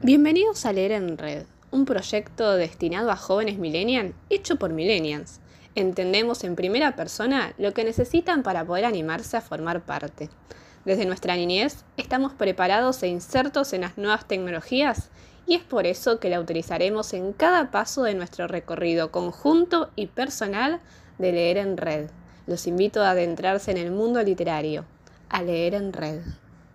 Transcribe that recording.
Bienvenidos a Leer en Red, un proyecto destinado a jóvenes millennials hecho por millennials. Entendemos en primera persona lo que necesitan para poder animarse a formar parte. Desde nuestra niñez estamos preparados e insertos en las nuevas tecnologías y es por eso que la utilizaremos en cada paso de nuestro recorrido conjunto y personal de leer en red. Los invito a adentrarse en el mundo literario, a leer en red.